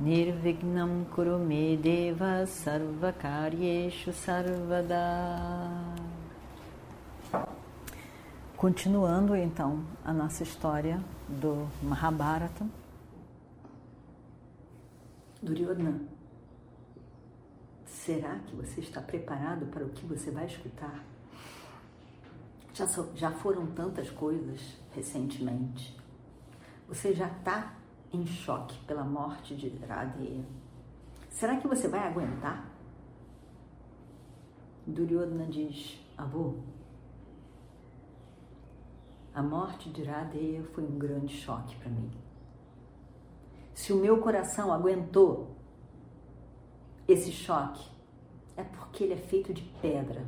Nirvignam Kurume Deva Sarvakaryeshu Sarvada Continuando então a nossa história do Mahabharata. Duryodhana, será que você está preparado para o que você vai escutar? Já, já foram tantas coisas recentemente. Você já está em choque pela morte de Radeya. Será que você vai aguentar? Duryodhana diz, avô, a morte de Radeya foi um grande choque para mim. Se o meu coração aguentou esse choque, é porque ele é feito de pedra.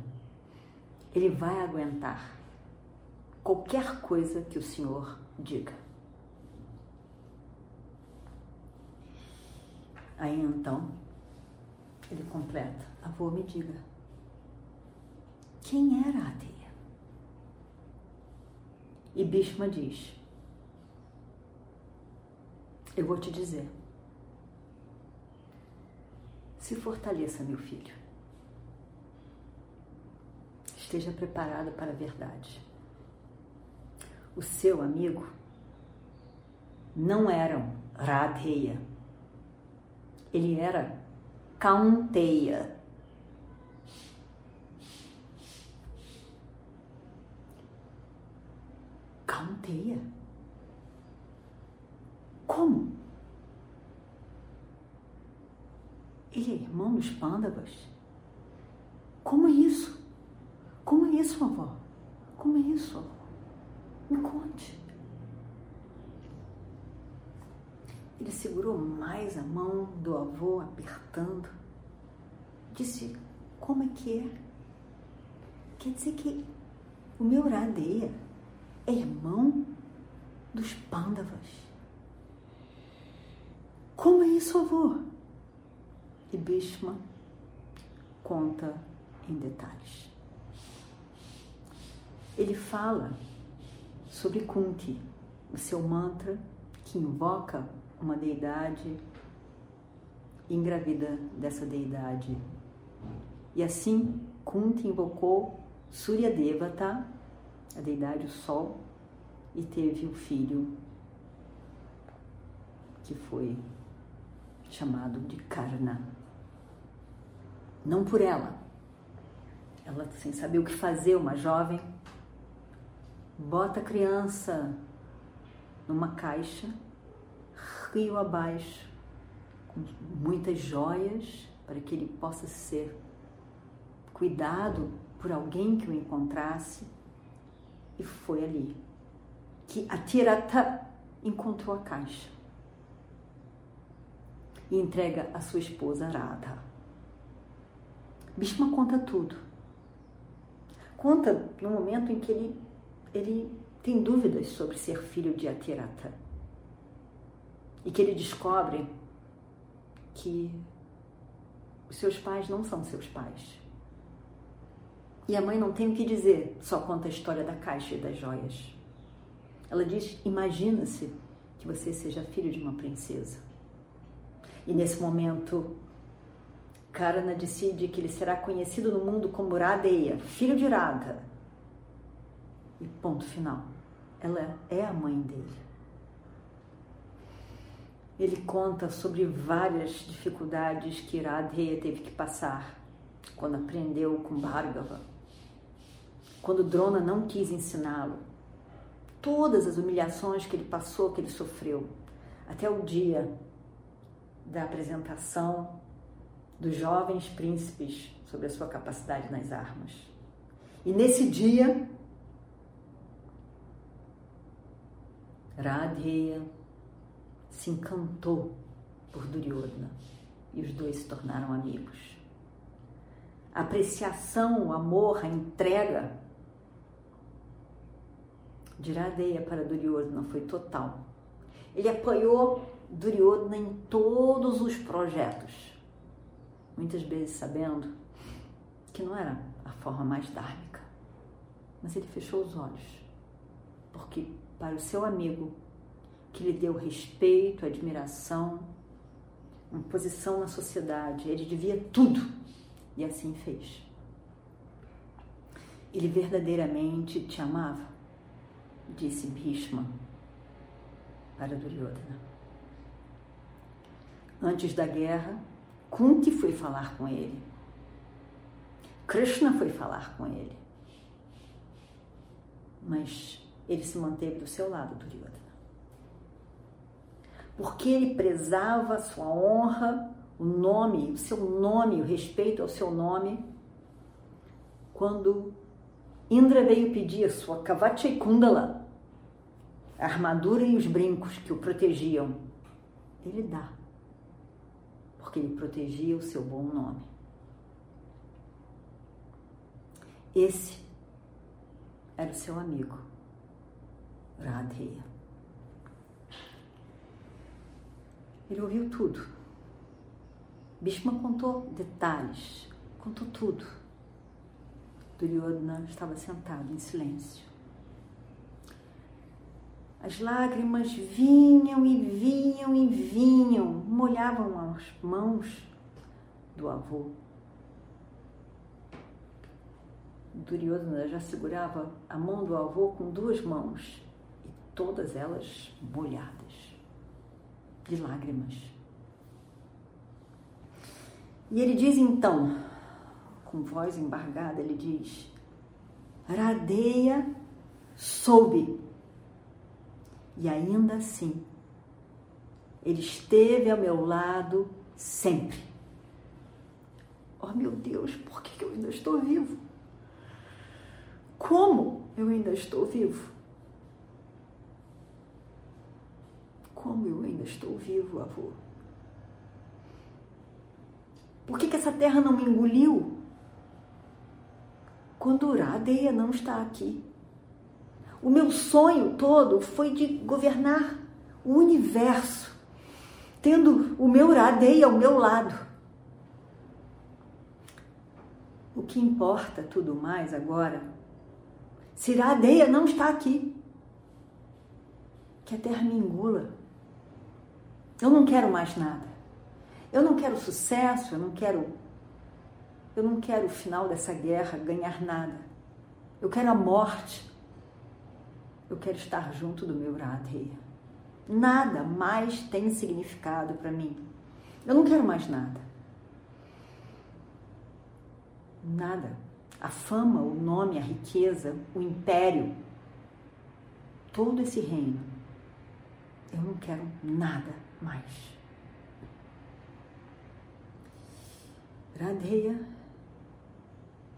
Ele vai aguentar qualquer coisa que o Senhor diga. Aí então, ele completa: Avô, me diga, quem era a Radeya? E Bhishma diz: Eu vou te dizer. Se fortaleça, meu filho. Esteja preparado para a verdade. O seu amigo não era um Radheya. Ele era Kaunteya. Kaunteya? Como? Ele é irmão dos Pandavas? Como é isso? Como é isso, avó? Como é isso, avó? Me conte. Ele segurou mais a mão do avô, apertando. Disse: Como é que é? Quer dizer que o meu Radeia é irmão dos Pandavas. Como é isso, avô? E Bhishma conta em detalhes. Ele fala sobre Kunti, o seu mantra que invoca uma deidade engravida dessa deidade. E assim Kunti invocou Surya Devata, a deidade o sol, e teve o filho que foi chamado de Karna. Não por ela. Ela, sem saber o que fazer, uma jovem, bota a criança numa caixa, rio abaixo, com muitas joias, para que ele possa ser cuidado por alguém que o encontrasse. E foi ali que a Tirata encontrou a caixa e entrega a sua esposa Radha. Bhishma conta tudo. Conta no momento em que ele, ele tem dúvidas sobre ser filho de Atirata e que ele descobre que os seus pais não são seus pais. E a mãe não tem o que dizer, só conta a história da caixa e das joias. Ela diz: Imagina-se que você seja filho de uma princesa. E nesse momento, Karana decide que ele será conhecido no mundo como Radeya, filho de Radha. E ponto final. Ela é a mãe dele. Ele conta sobre várias dificuldades que Radheya teve que passar quando aprendeu com Bhargava, quando Drona não quis ensiná-lo, todas as humilhações que ele passou, que ele sofreu, até o dia da apresentação dos jovens príncipes sobre a sua capacidade nas armas. E nesse dia, Radheya se encantou por Duryodhana e os dois se tornaram amigos. A apreciação, o amor, a entrega de Iradeya para Duryodhana foi total. Ele apoiou Duryodhana em todos os projetos, muitas vezes sabendo que não era a forma mais dármica, mas ele fechou os olhos, porque para o seu amigo, que lhe deu respeito, admiração, uma posição na sociedade, ele devia tudo e assim fez. Ele verdadeiramente te amava, disse Bhishma para Duryodhana. Antes da guerra, Kunti foi falar com ele. Krishna foi falar com ele. Mas ele se manteve do seu lado, Duryodhana. Porque ele prezava a sua honra, o nome, o seu nome, o respeito ao seu nome. Quando Indra veio pedir a sua Kavachai Kundala, a armadura e os brincos que o protegiam, ele dá, porque ele protegia o seu bom nome. Esse era o seu amigo, Radheya. Ele ouviu tudo. Bhishma contou detalhes, contou tudo. Duryodhana estava sentado em silêncio. As lágrimas vinham e vinham e vinham, molhavam as mãos do avô. Duryodhana já segurava a mão do avô com duas mãos e todas elas molhadas de lágrimas. E ele diz então, com voz embargada, ele diz: Radeia soube. E ainda assim, ele esteve ao meu lado sempre. Oh meu Deus, por que eu ainda estou vivo? Como eu ainda estou vivo? Como eu ainda estou vivo, avô? Por que, que essa terra não me engoliu? Quando Uradeia não está aqui. O meu sonho todo foi de governar o universo, tendo o meu Uradeia ao meu lado. O que importa tudo mais agora se Iradeia não está aqui. Que a terra me engula. Eu não quero mais nada. Eu não quero sucesso, eu não quero eu não quero o final dessa guerra ganhar nada. Eu quero a morte. Eu quero estar junto do meu Radheya. Nada mais tem significado para mim. Eu não quero mais nada. Nada a fama, o nome, a riqueza, o império, todo esse reino. Eu não quero nada mais. Radheya,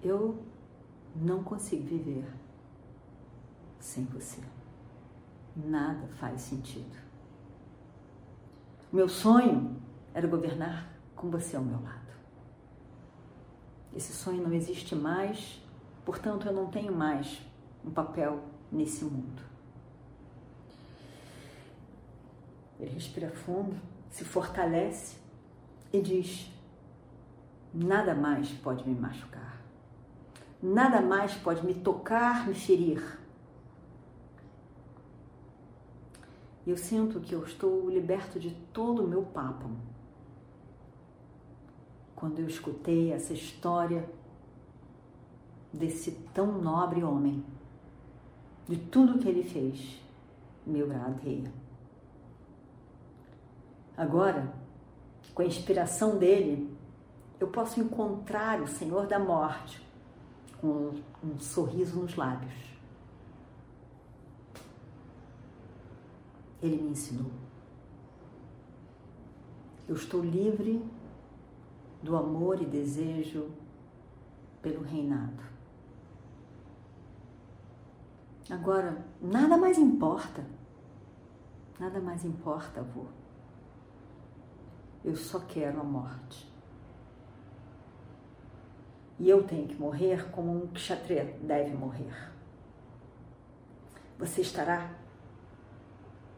eu não consigo viver sem você. Nada faz sentido. Meu sonho era governar com você ao meu lado. Esse sonho não existe mais, portanto, eu não tenho mais um papel nesse mundo. Ele respira fundo, se fortalece e diz: Nada mais pode me machucar, nada mais pode me tocar, me ferir. Eu sinto que eu estou liberto de todo o meu papo quando eu escutei essa história desse tão nobre homem, de tudo que ele fez, meu Radheya. Agora, com a inspiração dele, eu posso encontrar o Senhor da Morte com um sorriso nos lábios. Ele me ensinou. Eu estou livre do amor e desejo pelo reinado. Agora, nada mais importa. Nada mais importa, avô. Eu só quero a morte. E eu tenho que morrer como um kshatriya deve morrer. Você estará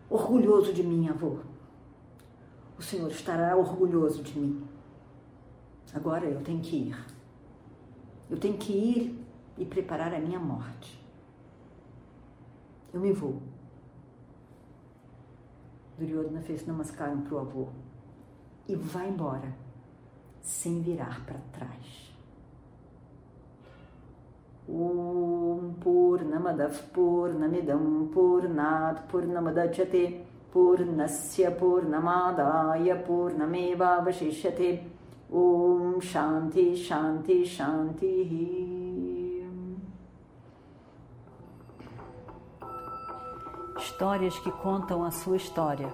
orgulhoso de mim, avô. O Senhor estará orgulhoso de mim. Agora eu tenho que ir. Eu tenho que ir e preparar a minha morte. Eu me vou. Duryodhana fez namaskaram para o avô e vai embora, sem virar para trás. Om Purnamadav Purnamidam Purnat Purnamadachyate Purnasya Purnamadaya Purnameva Vashishyate Om Shanti Shanti Shanti Histórias que contam a sua história,